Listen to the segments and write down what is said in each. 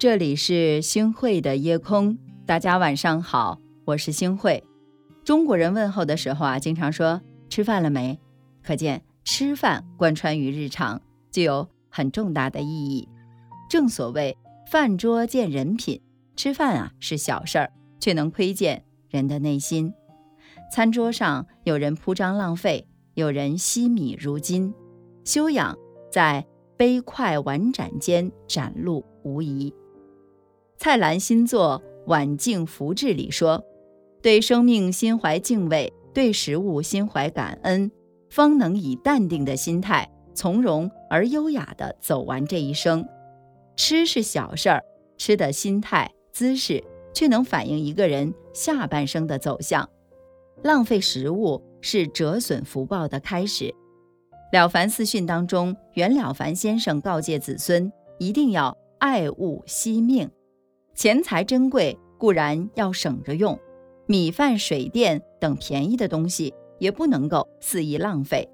这里是星汇的夜空，大家晚上好，我是星汇。中国人问候的时候啊，经常说吃饭了没，可见吃饭贯穿于日常，具有很重大的意义。正所谓饭桌见人品，吃饭啊是小事儿，却能窥见人的内心。餐桌上有人铺张浪费，有人惜米如金，修养在杯筷碗盏间展露无遗。蔡澜新作《晚境福志》里说：“对生命心怀敬畏，对食物心怀感恩，方能以淡定的心态，从容而优雅地走完这一生。吃是小事儿，吃的心态姿势，却能反映一个人下半生的走向。浪费食物是折损福报的开始。”《了凡四训》当中，袁了凡先生告诫子孙，一定要爱物惜命。钱财珍贵固然要省着用，米饭、水电等便宜的东西也不能够肆意浪费。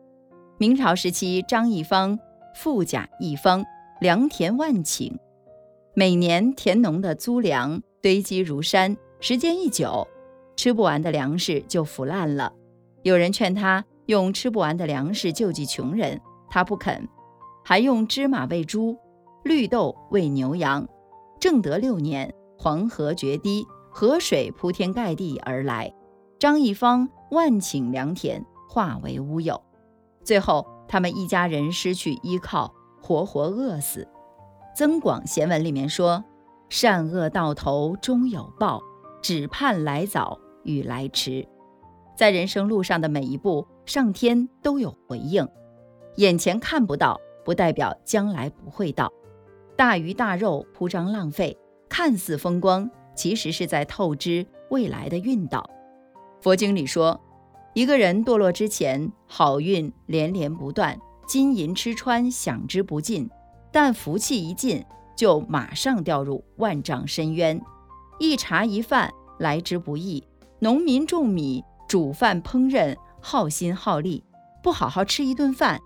明朝时期，张一方富甲一方，良田万顷，每年田农的租粮堆积如山，时间一久，吃不完的粮食就腐烂了。有人劝他用吃不完的粮食救济穷人，他不肯，还用芝麻喂猪，绿豆喂牛羊。正德六年，黄河决堤，河水铺天盖地而来，张一方万顷良田化为乌有。最后，他们一家人失去依靠，活活饿死。《增广贤文》里面说：“善恶到头终有报，只盼来早与来迟。”在人生路上的每一步，上天都有回应。眼前看不到，不代表将来不会到。大鱼大肉铺张浪费，看似风光，其实是在透支未来的运道。佛经里说，一个人堕落之前，好运连连不断，金银吃穿享之不尽；但福气一尽，就马上掉入万丈深渊。一茶一饭来之不易，农民种米、煮饭、烹饪，耗心耗力，不好好吃一顿饭，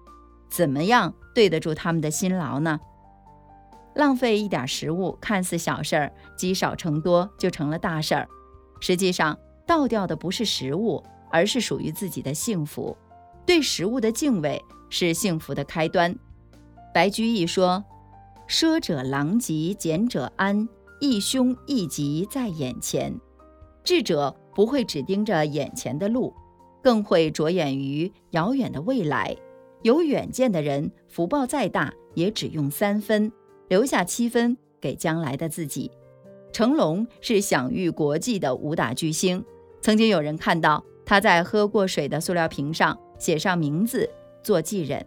怎么样对得住他们的辛劳呢？浪费一点食物看似小事儿，积少成多就成了大事儿。实际上，倒掉的不是食物，而是属于自己的幸福。对食物的敬畏是幸福的开端。白居易说：“奢者狼藉，俭者安，一凶一吉在眼前。”智者不会只盯着眼前的路，更会着眼于遥远的未来。有远见的人，福报再大，也只用三分。留下七分给将来的自己。成龙是享誉国际的武打巨星，曾经有人看到他在喝过水的塑料瓶上写上名字做继任，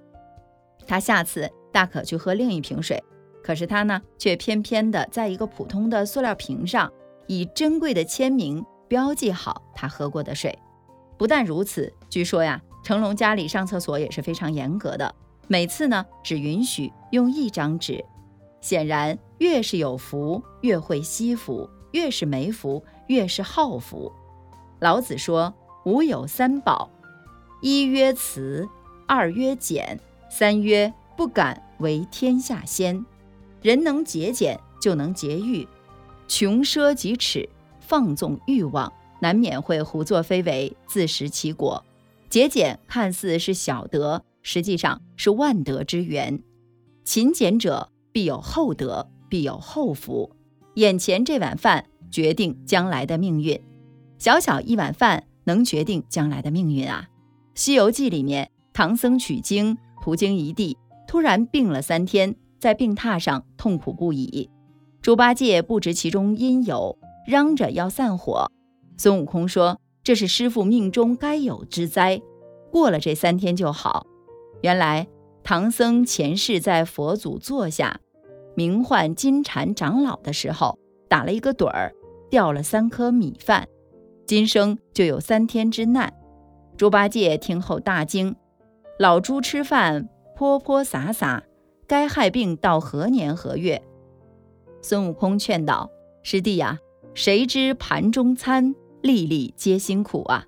他下次大可去喝另一瓶水。可是他呢，却偏偏的在一个普通的塑料瓶上以珍贵的签名标记好他喝过的水。不但如此，据说呀，成龙家里上厕所也是非常严格的，每次呢只允许用一张纸。显然，越是有福，越会惜福；越是没福，越是好福。老子说：“吾有三宝，一曰慈，二曰俭，三曰不敢为天下先。人能节俭，就能节欲。穷奢极侈，放纵欲望，难免会胡作非为，自食其果。节俭看似是小德，实际上是万德之源。勤俭者。”必有厚德，必有厚福。眼前这碗饭决定将来的命运，小小一碗饭能决定将来的命运啊！《西游记》里面，唐僧取经途经一地，突然病了三天，在病榻上痛苦不已。猪八戒不知其中因由，嚷着要散伙。孙悟空说：“这是师傅命中该有之灾，过了这三天就好。”原来唐僧前世在佛祖座下。名唤金蝉长老的时候，打了一个盹儿，掉了三颗米饭，今生就有三天之难。猪八戒听后大惊，老猪吃饭泼泼洒洒，该害病到何年何月？孙悟空劝道：“师弟呀，谁知盘中餐，粒粒皆辛苦啊！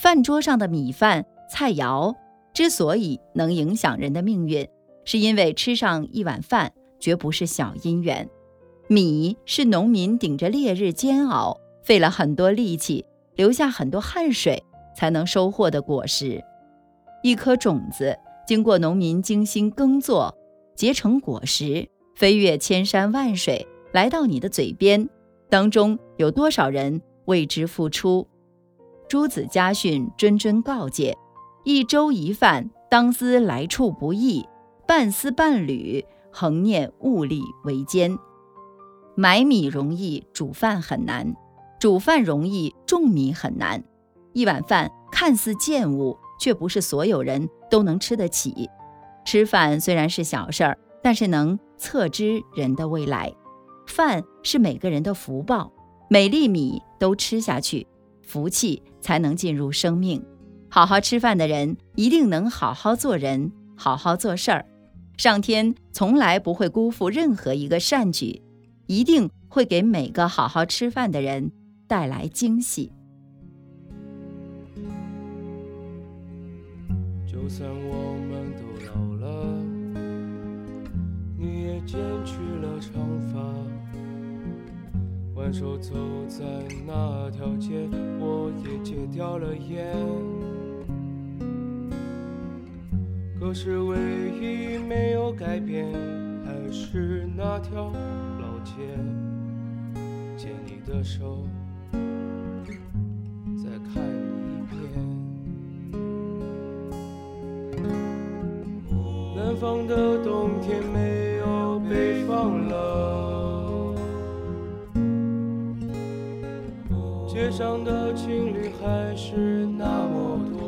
饭桌上的米饭菜肴之所以能影响人的命运，是因为吃上一碗饭。”绝不是小姻缘。米是农民顶着烈日煎熬，费了很多力气，流下很多汗水才能收获的果实。一颗种子经过农民精心耕作，结成果实，飞越千山万水，来到你的嘴边，当中有多少人为之付出？诸子家训谆谆告诫：一粥一饭，当思来处不易；半丝半缕，恒念物力维艰。买米容易，煮饭很难；煮饭容易，种米很难。一碗饭看似贱物，却不是所有人都能吃得起。吃饭虽然是小事儿，但是能测知人的未来。饭是每个人的福报，每粒米都吃下去，福气才能进入生命。好好吃饭的人，一定能好好做人，好好做事儿。上天从来不会辜负任何一个善举。一定会给每个好好吃饭的人带来惊喜。就算我们都老了，你也剪去了长发，挽手走在那条街，我也戒掉了烟。可是唯一没有改变，还是那条。老街借你的手，再看一遍。南方的冬天没有北方冷，街上的情侣还是那么多。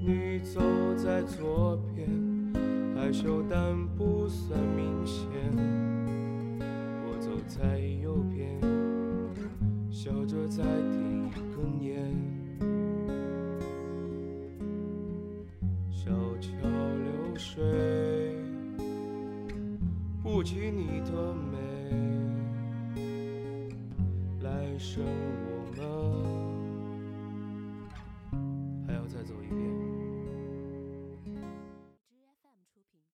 你走在。左边害羞但不算明显，我走在右边，笑着在点一根烟，小桥流水，不及你的美，生活。